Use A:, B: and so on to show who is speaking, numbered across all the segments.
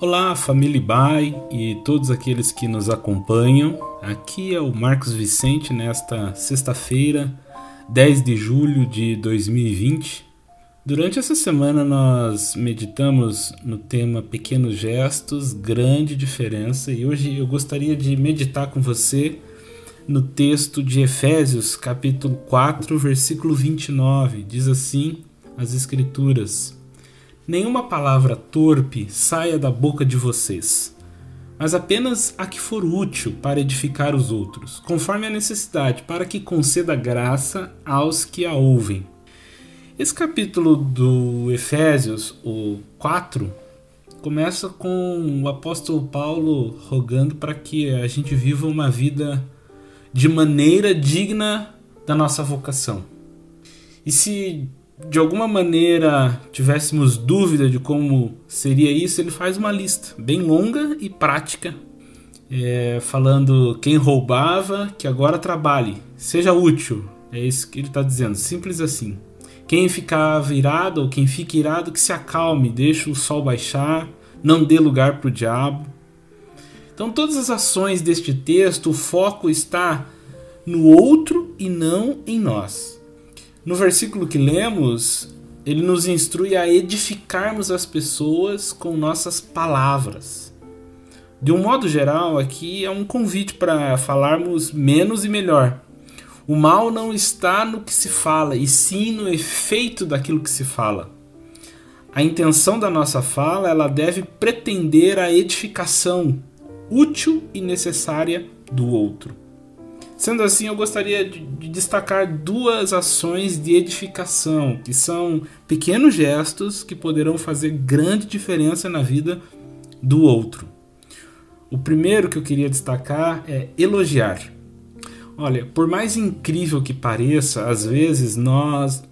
A: Olá, família Bai e todos aqueles que nos acompanham. Aqui é o Marcos Vicente nesta sexta-feira, 10 de julho de 2020. Durante essa semana nós meditamos no tema Pequenos Gestos, Grande Diferença e hoje eu gostaria de meditar com você no texto de Efésios, capítulo 4, versículo 29. Diz assim as Escrituras. Nenhuma palavra torpe saia da boca de vocês, mas apenas a que for útil para edificar os outros, conforme a necessidade, para que conceda graça aos que a ouvem. Esse capítulo do Efésios, o 4, começa com o apóstolo Paulo rogando para que a gente viva uma vida de maneira digna da nossa vocação. E se de alguma maneira tivéssemos dúvida de como seria isso, ele faz uma lista bem longa e prática, é, falando quem roubava, que agora trabalhe, seja útil. É isso que ele está dizendo, simples assim. Quem ficava irado ou quem fica irado, que se acalme, deixe o sol baixar, não dê lugar para o diabo. Então, todas as ações deste texto, o foco está no outro e não em nós. No versículo que lemos, ele nos instrui a edificarmos as pessoas com nossas palavras. De um modo geral, aqui é um convite para falarmos menos e melhor. O mal não está no que se fala, e sim no efeito daquilo que se fala. A intenção da nossa fala, ela deve pretender a edificação útil e necessária do outro. Sendo assim, eu gostaria de, de destacar duas ações de edificação, que são pequenos gestos que poderão fazer grande diferença na vida do outro. O primeiro que eu queria destacar é elogiar. Olha, por mais incrível que pareça, às vezes nós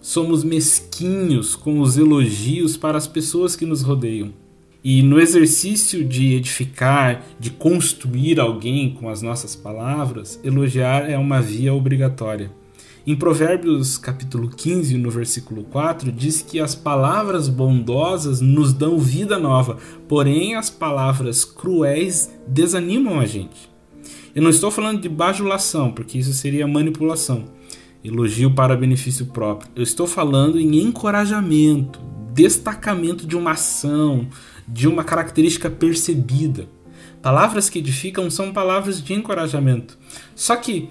A: somos mesquinhos com os elogios para as pessoas que nos rodeiam. E no exercício de edificar, de construir alguém com as nossas palavras, elogiar é uma via obrigatória. Em Provérbios capítulo 15, no versículo 4, diz que as palavras bondosas nos dão vida nova, porém as palavras cruéis desanimam a gente. Eu não estou falando de bajulação, porque isso seria manipulação, elogio para benefício próprio. Eu estou falando em encorajamento, destacamento de uma ação, de uma característica percebida. Palavras que edificam são palavras de encorajamento. Só que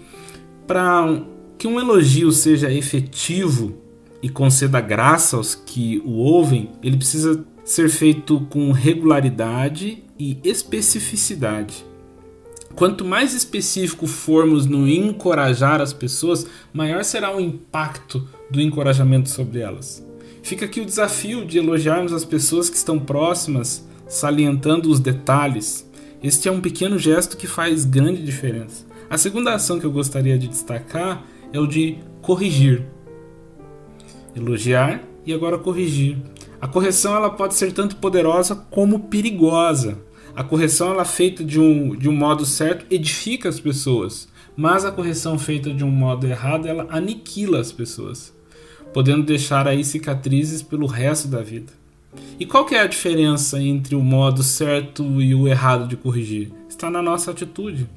A: para que um elogio seja efetivo e conceda graça aos que o ouvem, ele precisa ser feito com regularidade e especificidade. Quanto mais específico formos no encorajar as pessoas, maior será o impacto do encorajamento sobre elas. Fica aqui o desafio de elogiarmos as pessoas que estão próximas, salientando os detalhes. Este é um pequeno gesto que faz grande diferença. A segunda ação que eu gostaria de destacar é o de corrigir. Elogiar e agora corrigir. A correção ela pode ser tanto poderosa como perigosa. A correção ela feita de um, de um modo certo edifica as pessoas, mas a correção feita de um modo errado ela aniquila as pessoas podendo deixar aí cicatrizes pelo resto da vida. E qual que é a diferença entre o modo certo e o errado de corrigir? Está na nossa atitude.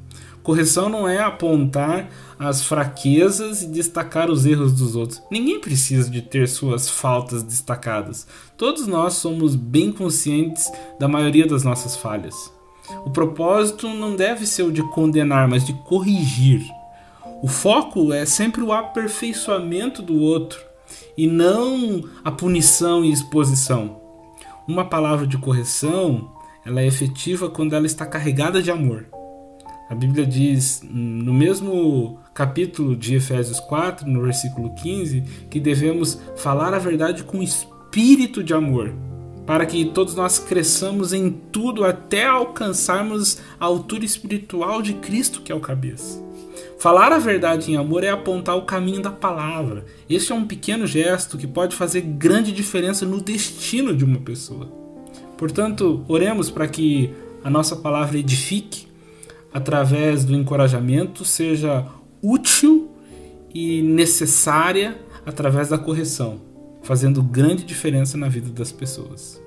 A: Correção não é apontar as fraquezas e destacar os erros dos outros. Ninguém precisa de ter suas faltas destacadas. Todos nós somos bem conscientes da maioria das nossas falhas. O propósito não deve ser o de condenar, mas de corrigir. O foco é sempre o aperfeiçoamento do outro e não a punição e exposição. Uma palavra de correção, ela é efetiva quando ela está carregada de amor. A Bíblia diz no mesmo capítulo de Efésios 4, no versículo 15, que devemos falar a verdade com espírito de amor, para que todos nós cresçamos em tudo até alcançarmos a altura espiritual de Cristo, que é o cabeça. Falar a verdade em amor é apontar o caminho da palavra. Este é um pequeno gesto que pode fazer grande diferença no destino de uma pessoa. Portanto, oremos para que a nossa palavra edifique através do encorajamento, seja útil e necessária através da correção, fazendo grande diferença na vida das pessoas.